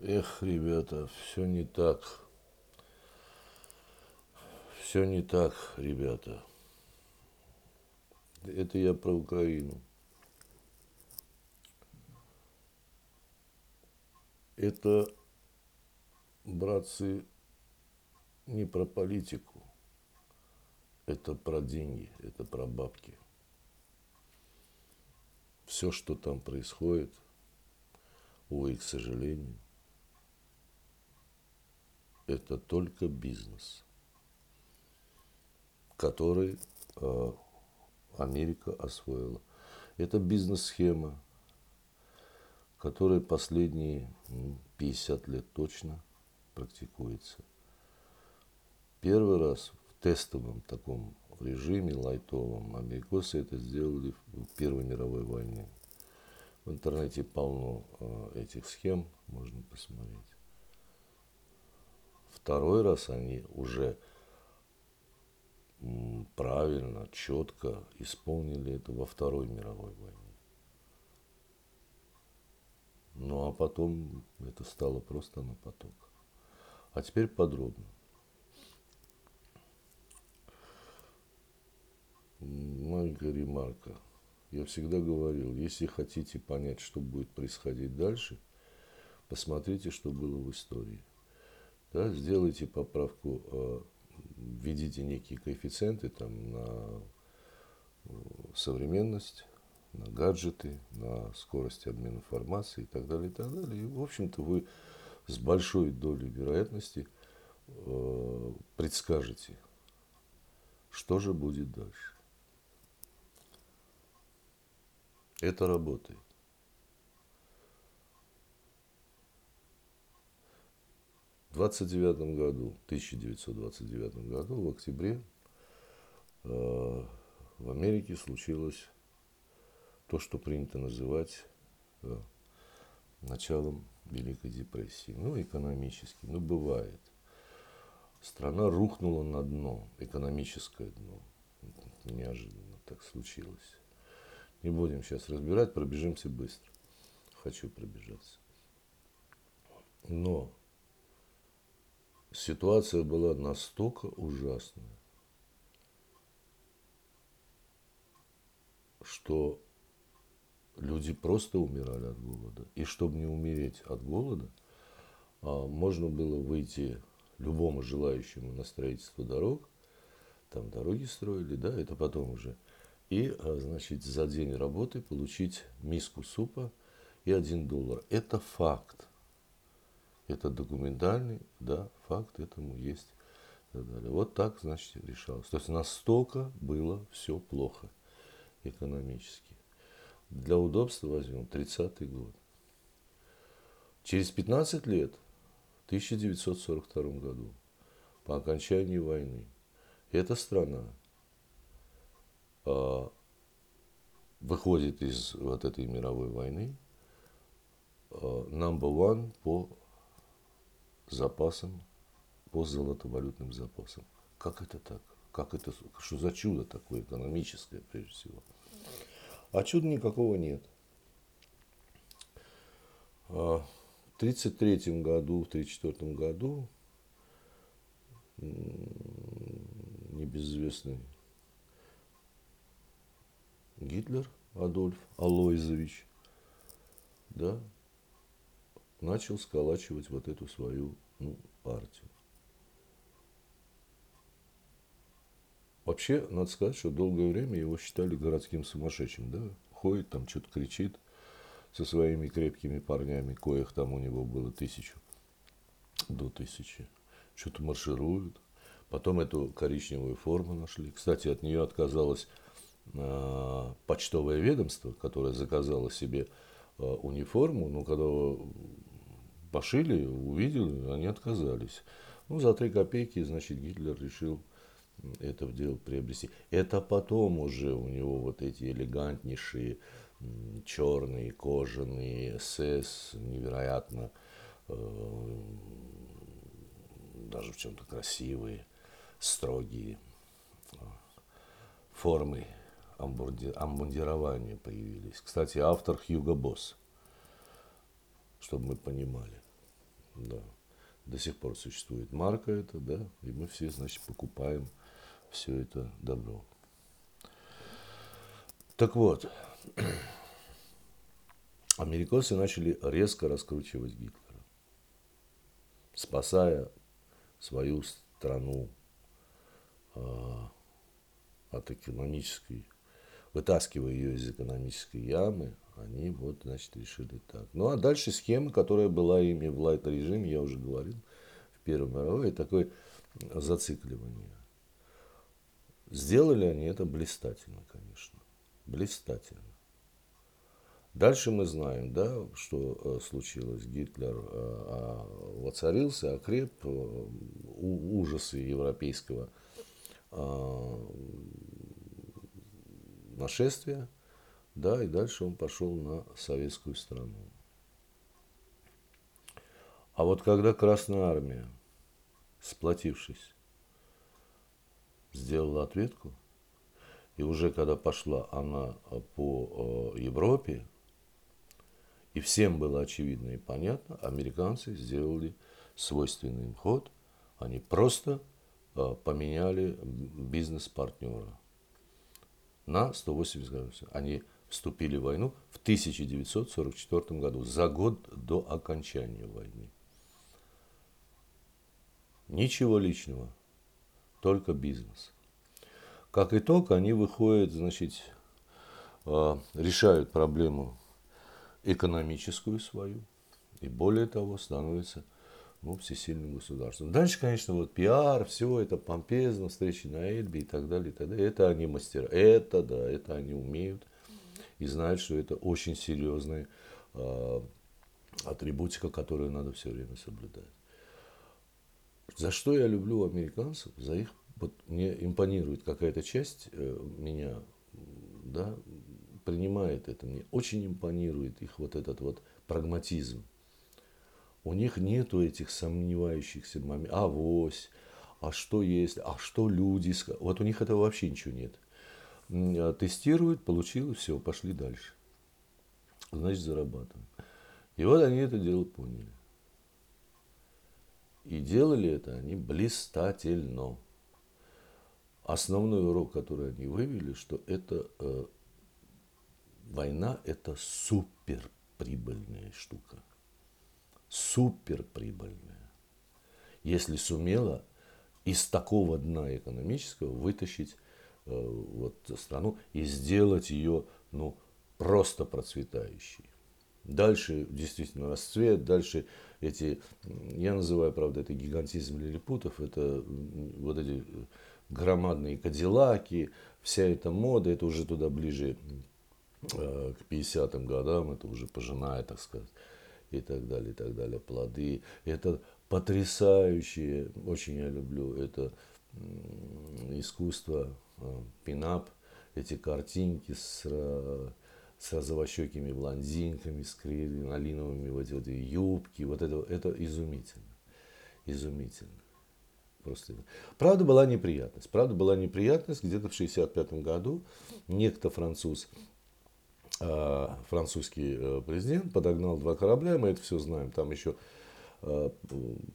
Эх, ребята, все не так. Все не так, ребята. Это я про Украину. Это, братцы, не про политику. Это про деньги, это про бабки. Все, что там происходит, увы, к сожалению, это только бизнес, который э, Америка освоила. Это бизнес-схема, которая последние 50 лет точно практикуется. Первый раз в тестовом таком режиме, лайтовом, америкосы это сделали в Первой мировой войне. В интернете полно э, этих схем, можно посмотреть. Второй раз они уже правильно, четко исполнили это во Второй мировой войне. Ну а потом это стало просто на поток. А теперь подробно. Маленькая ремарка. Я всегда говорил, если хотите понять, что будет происходить дальше, посмотрите, что было в истории да, сделайте поправку, э, введите некие коэффициенты там, на э, современность, на гаджеты, на скорость обмена информацией и так далее, и так далее. И, в общем-то, вы с большой долей вероятности э, предскажете, что же будет дальше. Это работает. 29 году, 1929 году, в октябре, э, в Америке случилось то, что принято называть э, началом Великой депрессии. Ну, экономически, ну, бывает. Страна рухнула на дно, экономическое дно. Неожиданно так случилось. Не будем сейчас разбирать, пробежимся быстро. Хочу пробежаться. Но ситуация была настолько ужасная, что люди просто умирали от голода. И чтобы не умереть от голода, а, можно было выйти любому желающему на строительство дорог, там дороги строили, да, это потом уже, и, а, значит, за день работы получить миску супа и один доллар. Это факт. Это документальный, да, факт этому есть. И так далее. Вот так, значит, решалось. То есть настолько было все плохо экономически. Для удобства возьмем 30-й год. Через 15 лет, в 1942 году, по окончании войны, эта страна а, выходит из вот этой мировой войны а, number one по запасом, по золотовалютным запасам. Как это так? Как это, что за чудо такое экономическое, прежде всего? А чуда никакого нет. А, в 1933 году, в 1934 году небезызвестный Гитлер Адольф Алойзович, да, начал сколачивать вот эту свою ну, партию. Вообще, надо сказать, что долгое время его считали городским сумасшедшим, да? Ходит там, что-то кричит со своими крепкими парнями, коих там у него было тысячу, до тысячи. Что-то марширует. Потом эту коричневую форму нашли. Кстати, от нее отказалось э, почтовое ведомство, которое заказало себе э, униформу, но когда пошили, увидели, они отказались. Ну, за три копейки, значит, Гитлер решил это в дело приобрести. Это потом уже у него вот эти элегантнейшие черные кожаные СС, невероятно э, даже в чем-то красивые, строгие э, формы амбундирования появились. Кстати, автор Хьюго Босс, чтобы мы понимали. Да. До сих пор существует марка это, да, и мы все, значит, покупаем все это добро. Так вот, американцы начали резко раскручивать Гитлера, спасая свою страну э, от экономической, вытаскивая ее из экономической ямы, они вот, значит, решили так. Ну, а дальше схема, которая была ими в лайт-режиме, я уже говорил, в Первой мировой, такое зацикливание. Сделали они это блистательно, конечно. Блистательно. Дальше мы знаем, да, что э, случилось. Гитлер э, а, воцарился, окреп, э, ужасы европейского нашествия, да, и дальше он пошел на советскую страну. А вот когда Красная Армия, сплотившись, сделала ответку, и уже когда пошла она по Европе, и всем было очевидно и понятно, американцы сделали свойственный им ход. Они просто э, поменяли бизнес-партнера на 180 градусов. Они вступили в войну в 1944 году, за год до окончания войны. Ничего личного, только бизнес. Как итог, они выходят, значит, э, решают проблему экономическую свою, и более того, становится ну, всесильным государством. Дальше, конечно, вот пиар, все это помпезно, встречи на Эльбе и так далее, и так далее. Это они мастера. Это, да, это они умеют и знают, что это очень серьезная э, атрибутика, которую надо все время соблюдать. За что я люблю американцев? За их, вот мне импонирует какая-то часть э, меня, да, принимает это. Мне очень импонирует их вот этот вот прагматизм. У них нету этих сомневающихся моментов. А вось, а что есть, а что люди. Вот у них этого вообще ничего нет. А тестируют, получилось, все, пошли дальше. Значит, зарабатываем. И вот они это дело поняли. И делали это они блистательно. Основной урок, который они вывели, что это э, война – это супер прибыльная штука. Супер прибыльная. Если сумела из такого дна экономического вытащить э, вот, страну и сделать ее ну, просто процветающей. Дальше действительно расцвет, дальше эти, я называю, правда, это гигантизм лилипутов, это вот эти громадные кадиллаки, вся эта мода, это уже туда ближе Э, к 50-м годам, это уже пожиная, так сказать, и так далее, и так далее, плоды. Это потрясающее, очень я люблю, это искусство, э, пинап, эти картинки с, с розовощекими блондинками, с кринолиновыми вот эти юбки, вот это, это изумительно, изумительно. Просто. Правда была неприятность. Правда была неприятность где-то в 65 году некто француз а, французский э, президент подогнал два корабля, мы это все знаем, там еще э,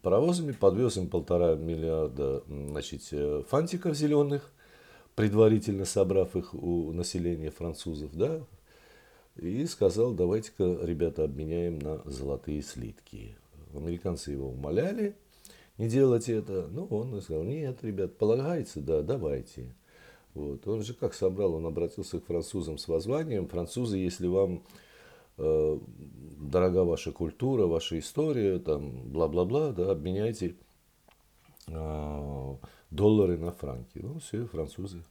паровозами подвез им полтора миллиарда значит, э, фантиков зеленых, предварительно собрав их у населения французов, да, и сказал, давайте-ка, ребята, обменяем на золотые слитки. Американцы его умоляли не делать это, но он сказал, нет, ребят, полагается, да, давайте. Вот. Он же как собрал, он обратился к французам с воззванием. Французы, если вам э, дорога ваша культура, ваша история, там, бла-бла-бла, да, обменяйте э, доллары на франки. Ну, все, французы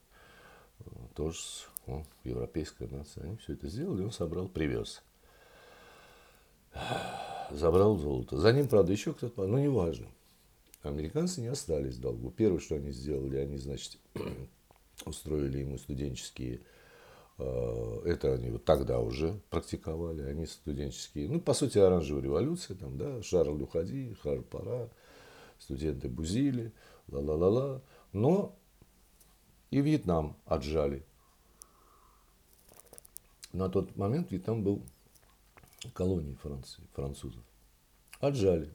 э, тоже ну, европейская нация, они все это сделали, он собрал, привез. Забрал золото. За ним, правда, еще кто-то, ну, неважно. Американцы не остались в долгу. Первое, что они сделали, они, значит, устроили ему студенческие э, это они вот тогда уже практиковали, они студенческие, ну, по сути, оранжевая революция, там, да, Шарль уходи, Шарль пора, студенты бузили, ла-ла-ла-ла, но и Вьетнам отжали. На тот момент Вьетнам был колонией Франции, французов. Отжали.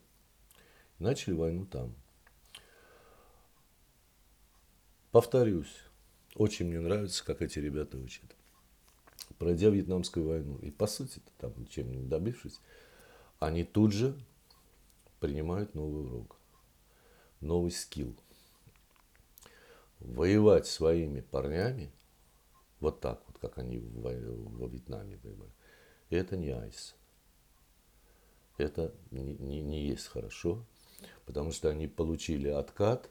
Начали войну там. Повторюсь, очень мне нравится, как эти ребята учат. Пройдя Вьетнамскую войну, и по сути, там ничем не добившись, они тут же принимают новый урок, новый скилл. Воевать своими парнями, вот так вот, как они во Вьетнаме воевали, это не айс. Это не, не, не есть хорошо, потому что они получили откат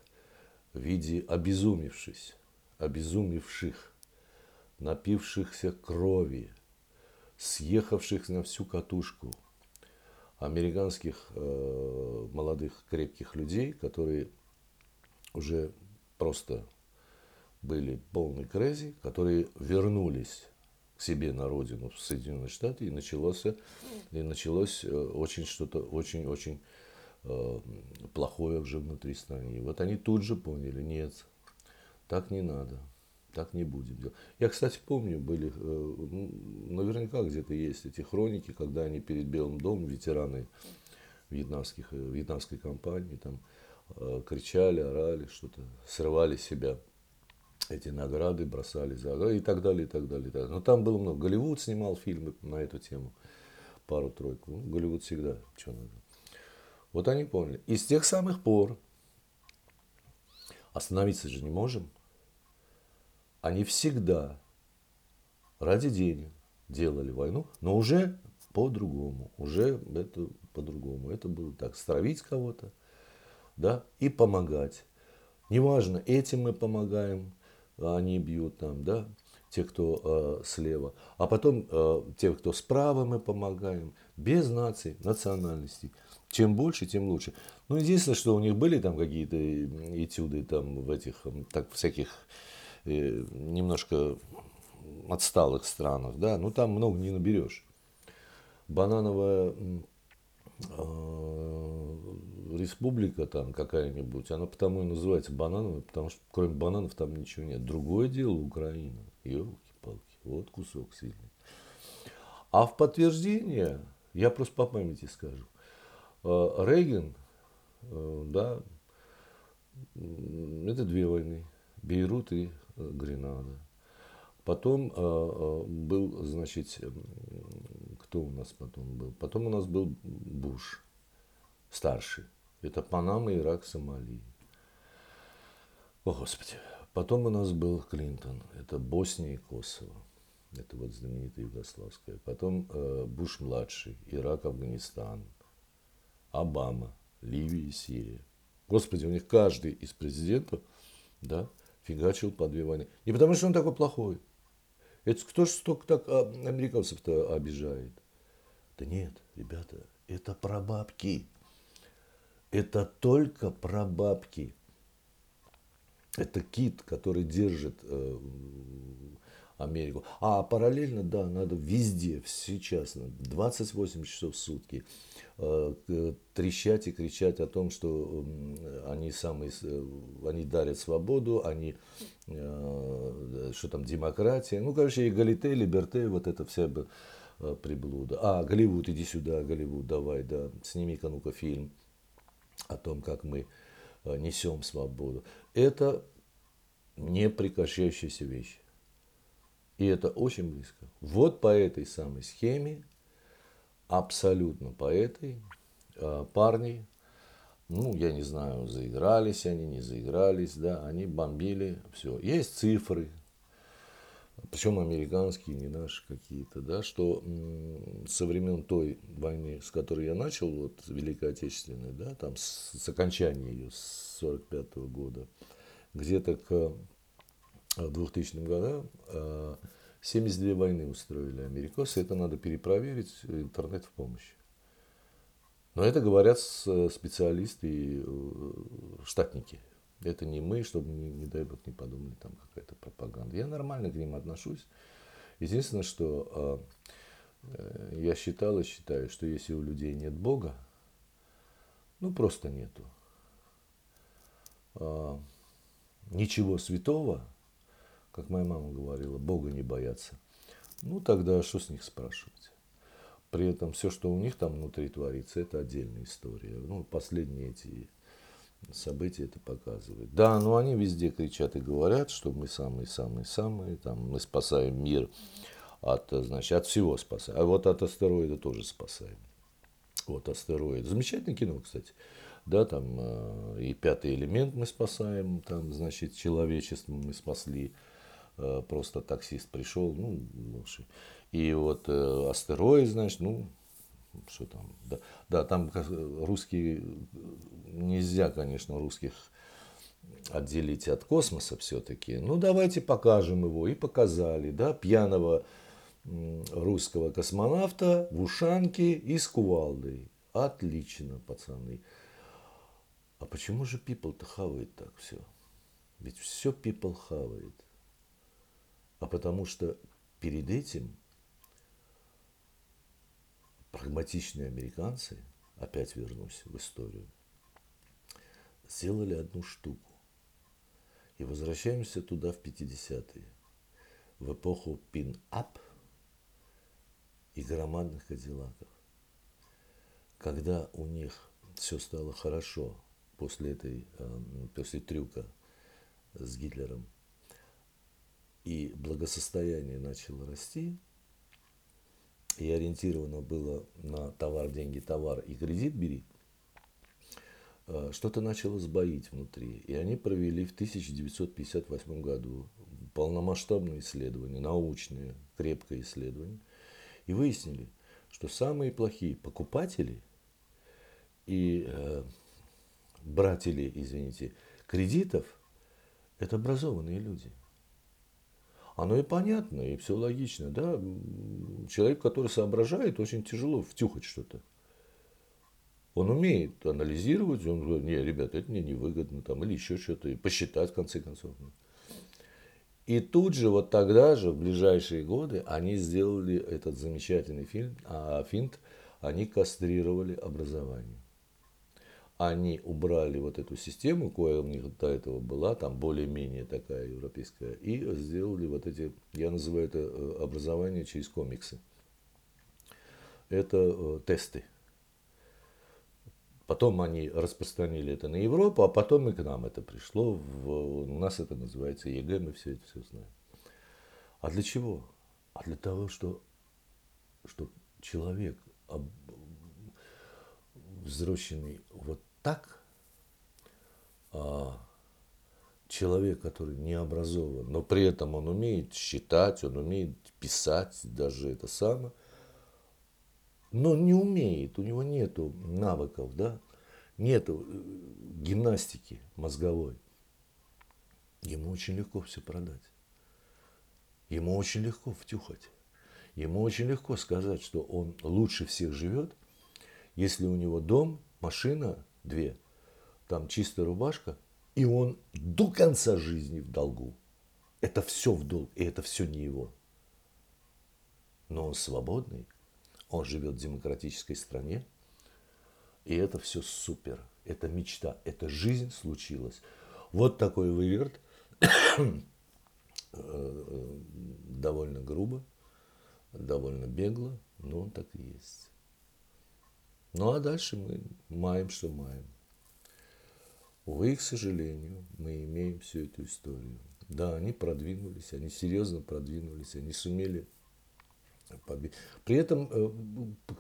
в виде обезумевшись, обезумевших, напившихся крови, съехавших на всю катушку американских э, молодых крепких людей, которые уже просто были полной крези, которые вернулись к себе на родину, в Соединенные Штаты, и началось, и началось э, очень что-то очень-очень э, плохое уже внутри страны. И вот они тут же поняли, нет, так не надо, так не будем делать. Я, кстати, помню, были, э, наверняка где-то есть эти хроники, когда они перед Белым домом, ветераны вьетнамских, вьетнамской компании, там кричали, орали, что-то срывали себя эти награды бросали за и так далее, и так далее. И так далее. Но там было много. Голливуд снимал фильмы на эту тему, пару-тройку. Ну, Голливуд всегда, что надо. Вот они поняли. И с тех самых пор остановиться же не можем. Они всегда ради денег делали войну, но уже по-другому. Уже это по-другому. Это было так, стравить кого-то, да, и помогать. Неважно, этим мы помогаем, они бьют там, да, те, кто э, слева. А потом э, те, кто справа, мы помогаем. Без наций, национальностей. Чем больше, тем лучше. Ну, единственное, что у них были там какие-то этюды там в этих так, всяких немножко отсталых странах, да, ну там много не наберешь. Банановая э, республика там какая-нибудь, она потому и называется банановая, потому что кроме бананов там ничего нет. Другое дело Украина. Елки-палки, вот кусок сильный. А в подтверждение, я просто по памяти скажу, э, Рейган, э, да, это две войны, Бейрут и Гренада. Потом был, значит, кто у нас потом был? Потом у нас был Буш, старший. Это Панама, Ирак, Сомали. О, Господи. Потом у нас был Клинтон. Это Босния и Косово. Это вот знаменитая югославская. Потом э, Буш-младший. Ирак, Афганистан. Обама. Ливия и Сирия. Господи, у них каждый из президентов да, фигачил по две войны. Не потому, что он такой плохой. Это кто же столько так а, американцев-то обижает? Да нет, ребята, это про бабки это только про бабки. Это кит, который держит э, Америку. А параллельно, да, надо везде, сейчас, 28 часов в сутки э, трещать и кричать о том, что э, они самые, э, они дарят свободу, они, э, что там, демократия. Ну, короче, эгалите, либерте, вот это вся э, приблуда. А, Голливуд, иди сюда, Голливуд, давай, да, сними-ка, ну-ка, фильм о том, как мы э, несем свободу. Это непрекращающаяся вещь. И это очень близко. Вот по этой самой схеме, абсолютно по этой, э, парни, ну, я не знаю, заигрались они, не заигрались, да, они бомбили, все. Есть цифры, причем американские, не наши какие-то, да, что со времен той войны, с которой я начал, вот Великой Отечественной, да, там с, с окончания ее, с 45 -го года, где-то к 2000 годам 72 войны устроили американцы, это надо перепроверить, интернет в помощь. Но это говорят специалисты и э, штатники это не мы, чтобы, не, не дай бог, не подумали, там какая-то пропаганда. Я нормально к ним отношусь. Единственное, что э, я считал и считаю, что если у людей нет Бога, ну просто нету. Э, ничего святого, как моя мама говорила, Бога не боятся. Ну тогда что с них спрашивать? При этом все, что у них там внутри творится, это отдельная история. Ну, последние эти события это показывают. Да, но они везде кричат и говорят, что мы самые-самые-самые, там, мы спасаем мир от, значит, от всего спасаем. А вот от астероида тоже спасаем. Вот астероид. Замечательное кино, кстати. Да, там э, и пятый элемент мы спасаем, там, значит, человечество мы спасли. Э, просто таксист пришел, ну, лучше. И вот э, астероид, значит, ну, что там, да, да, там русские, нельзя, конечно, русских отделить от космоса все-таки. Ну, давайте покажем его. И показали, да, пьяного русского космонавта в ушанке и с кувалдой. Отлично, пацаны. А почему же people-то хавает так все? Ведь все people хавает. А потому что перед этим прагматичные американцы, опять вернусь в историю, сделали одну штуку. И возвращаемся туда в 50-е, в эпоху пин-ап и громадных кадиллаков. Когда у них все стало хорошо после этой, эм, после трюка с Гитлером, и благосостояние начало расти, и ориентировано было на товар, деньги, товар и кредит бери, э, что-то начало сбоить внутри. И они провели в 1958 году полномасштабное исследование, научное, крепкое исследование, и выяснили, что самые плохие покупатели и э, братели, извините, кредитов – это образованные люди – оно и понятно, и все логично. Да? Человек, который соображает, очень тяжело втюхать что-то. Он умеет анализировать, он говорит, не, ребята, это мне невыгодно, там, или еще что-то, и посчитать, в конце концов. И тут же, вот тогда же, в ближайшие годы, они сделали этот замечательный фильм, а финт, они кастрировали образование они убрали вот эту систему, кое у них до этого была, там более-менее такая европейская, и сделали вот эти, я называю это э, образование через комиксы. Это э, тесты. Потом они распространили это на Европу, а потом и к нам это пришло. В, у нас это называется ЕГЭ, мы все это все знаем. А для чего? А для того, что, что человек, взросленный вот так а, человек, который не образован, но при этом он умеет считать, он умеет писать, даже это самое, но не умеет, у него нету навыков, да, нету э, гимнастики мозговой. Ему очень легко все продать. Ему очень легко втюхать. Ему очень легко сказать, что он лучше всех живет, если у него дом, машина, две, там чистая рубашка, и он до конца жизни в долгу. Это все в долг, и это все не его. Но он свободный, он живет в демократической стране, и это все супер. Это мечта, это жизнь случилась. Вот такой выверт, э, довольно грубо, довольно бегло, но он так и есть. Ну а дальше мы маем, что маем. Увы, к сожалению, мы имеем всю эту историю. Да, они продвинулись, они серьезно продвинулись, они сумели победить. При этом, э,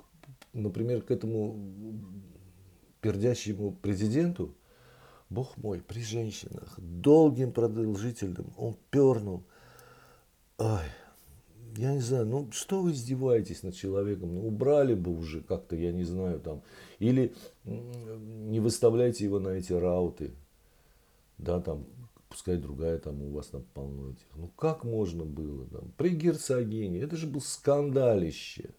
например, к этому пердящему президенту, бог мой, при женщинах, долгим, продолжительным, он пернул. Ой, я не знаю, ну что вы издеваетесь над человеком? Ну убрали бы уже как-то, я не знаю, там. Или не выставляйте его на эти рауты. Да, там, пускай другая там у вас там полно этих. Ну как можно было там? При герцогине, это же был скандалище.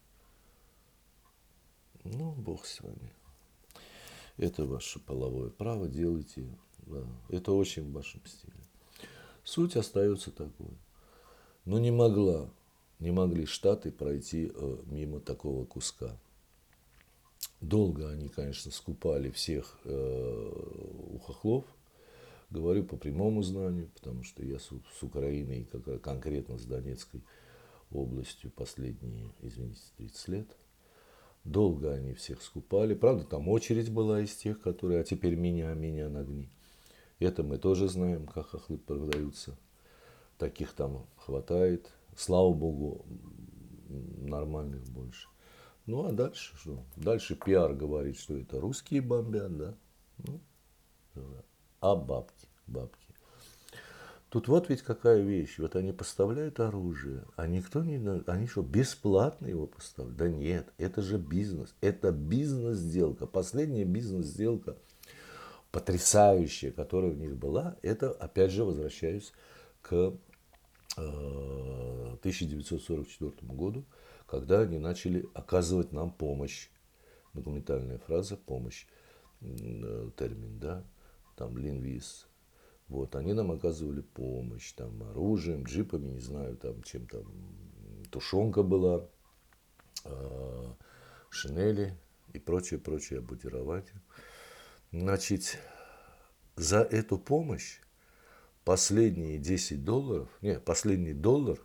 Ну, бог с вами. Это ваше половое право, делайте. Да. Это очень в вашем стиле. Суть остается такой. Но не могла не могли Штаты пройти э, мимо такого куска. Долго они, конечно, скупали всех э, у хохлов. Говорю по прямому знанию, потому что я с, с Украиной, как, конкретно с Донецкой областью последние, извините, 30 лет. Долго они всех скупали. Правда, там очередь была из тех, которые, а теперь меня, меня нагни. Это мы тоже знаем, как хохлы продаются. Таких там хватает. Слава богу, нормальных больше. Ну а дальше что? Дальше пиар говорит, что это русские бомбят, да? Ну, а бабки, бабки. Тут вот ведь какая вещь. Вот они поставляют оружие, а никто не... Они что, бесплатно его поставляют? Да нет, это же бизнес. Это бизнес-сделка. Последняя бизнес-сделка, потрясающая, которая у них была, это, опять же, возвращаюсь к 1944 э, году, когда они начали оказывать нам помощь. Документальная фраза «помощь», э, термин, да, там линвиз, вот, они нам оказывали помощь, там, оружием, джипами, не знаю, там, чем там, тушенка была, э, шинели и прочее, прочее обмундирование. Значит, за эту помощь последние 10 долларов, не, последний доллар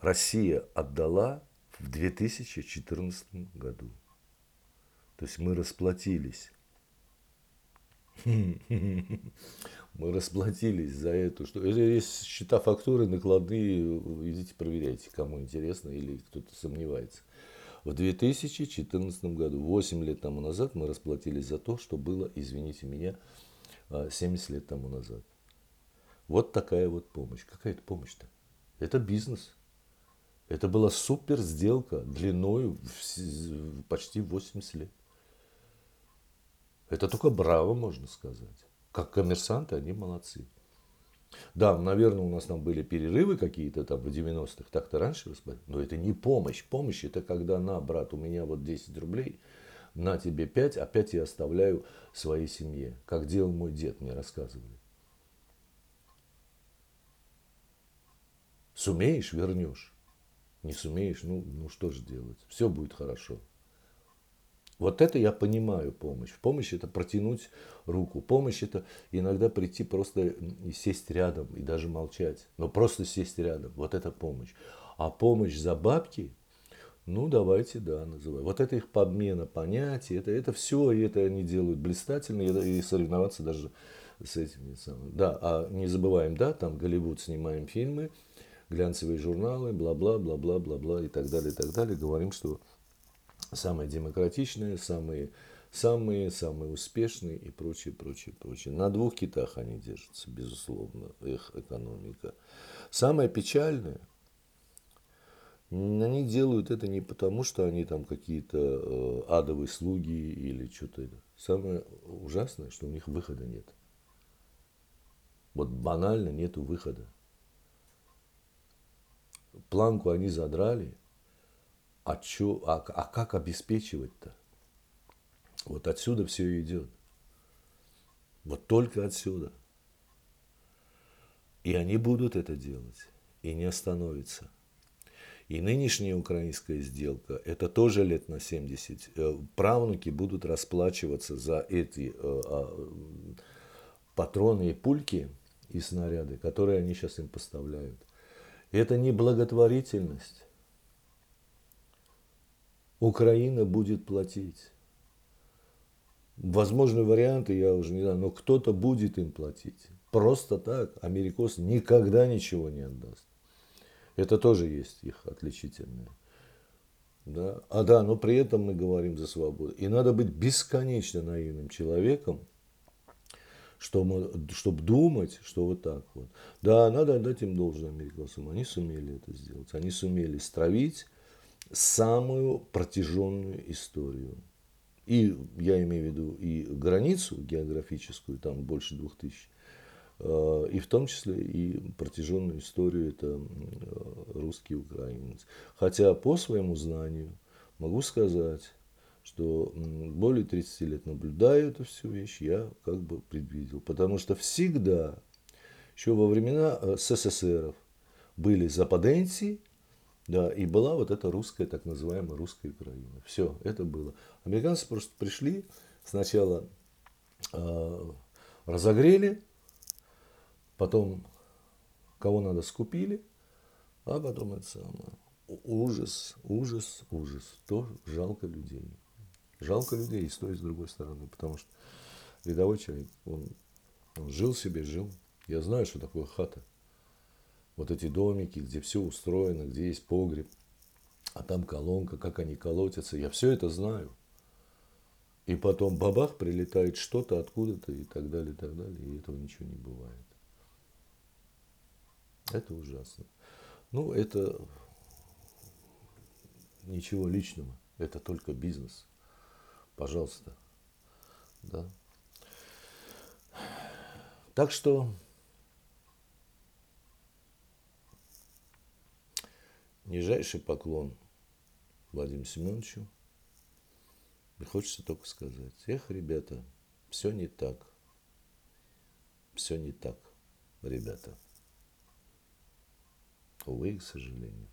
Россия отдала в 2014 году. То есть мы расплатились Мы расплатились за эту. Что... Есть счета фактуры, накладные. Идите проверяйте, кому интересно или кто-то сомневается. В 2014 году, 8 лет тому назад, мы расплатились за то, что было, извините меня, 70 а, лет тому назад. Вот такая вот помощь. Какая это помощь-то? Это бизнес. Это была супер сделка длиной в почти 80 лет. Это только браво, можно сказать. Как коммерсанты они молодцы. Да, наверное, у нас там были перерывы какие-то там в 90-х, так-то раньше распределяли. Но это не помощь. Помощь это когда на, брат, у меня вот 10 рублей, на тебе 5, опять я оставляю своей семье. Как делал мой дед, мне рассказывали. Сумеешь, вернешь. Не сумеешь, ну, ну что же делать? Все будет хорошо. Вот это я понимаю помощь. Помощь это протянуть руку. Помощь это иногда прийти просто и сесть рядом и даже молчать. Но просто сесть рядом. Вот это помощь. А помощь за бабки, ну давайте, да, называем. Вот это их подмена понятий, это, это все, и это они делают блистательно, и, соревноваться даже с самыми. Да, а не забываем, да, там Голливуд снимаем фильмы, глянцевые журналы, бла-бла, бла-бла, бла-бла и так далее, и так далее. Говорим, что самые демократичные, самые, самые, самые успешные и прочее, прочее, прочее. На двух китах они держатся, безусловно, их экономика. Самое печальное, они делают это не потому, что они там какие-то э, адовые слуги или что-то. Самое ужасное, что у них выхода нет. Вот банально нету выхода. Планку они задрали, а, чё, а, а как обеспечивать-то? Вот отсюда все идет. Вот только отсюда. И они будут это делать, и не остановятся. И нынешняя украинская сделка, это тоже лет на 70. Э, правнуки будут расплачиваться за эти э, а, патроны и пульки и снаряды, которые они сейчас им поставляют. Это не благотворительность. Украина будет платить. Возможны варианты, я уже не знаю, но кто-то будет им платить. Просто так америкос никогда ничего не отдаст. Это тоже есть их отличительное. Да? А да, но при этом мы говорим за свободу. И надо быть бесконечно наивным человеком, чтобы, чтобы думать, что вот так вот. Да, надо отдать им должное американцам. Они сумели это сделать. Они сумели стравить самую протяженную историю. И я имею в виду и границу географическую, там больше двух тысяч, э, и в том числе и протяженную историю это э, русский украинец. Хотя по своему знанию могу сказать, что более 30 лет наблюдаю эту всю вещь, я как бы предвидел. Потому что всегда, еще во времена э, СССР, были западенцы, да, и была вот эта русская, так называемая русская Украина. Все, это было. Американцы просто пришли, сначала э, разогрели, потом кого надо скупили, а потом это самое. ужас, ужас, ужас. То жалко людей. Жалко людей и с той, и с другой стороны. Потому что рядовой человек, он, он жил себе, жил. Я знаю, что такое хата. Вот эти домики, где все устроено, где есть погреб, а там колонка, как они колотятся. Я все это знаю. И потом бабах, прилетает что-то откуда-то и так далее, и так далее. И этого ничего не бывает. Это ужасно. Ну, это ничего личного. Это только бизнес. Пожалуйста. Да. Так что нижайший поклон Владимиру Семеновичу. И хочется только сказать, эх, ребята, все не так. Все не так, ребята. Увы, к сожалению.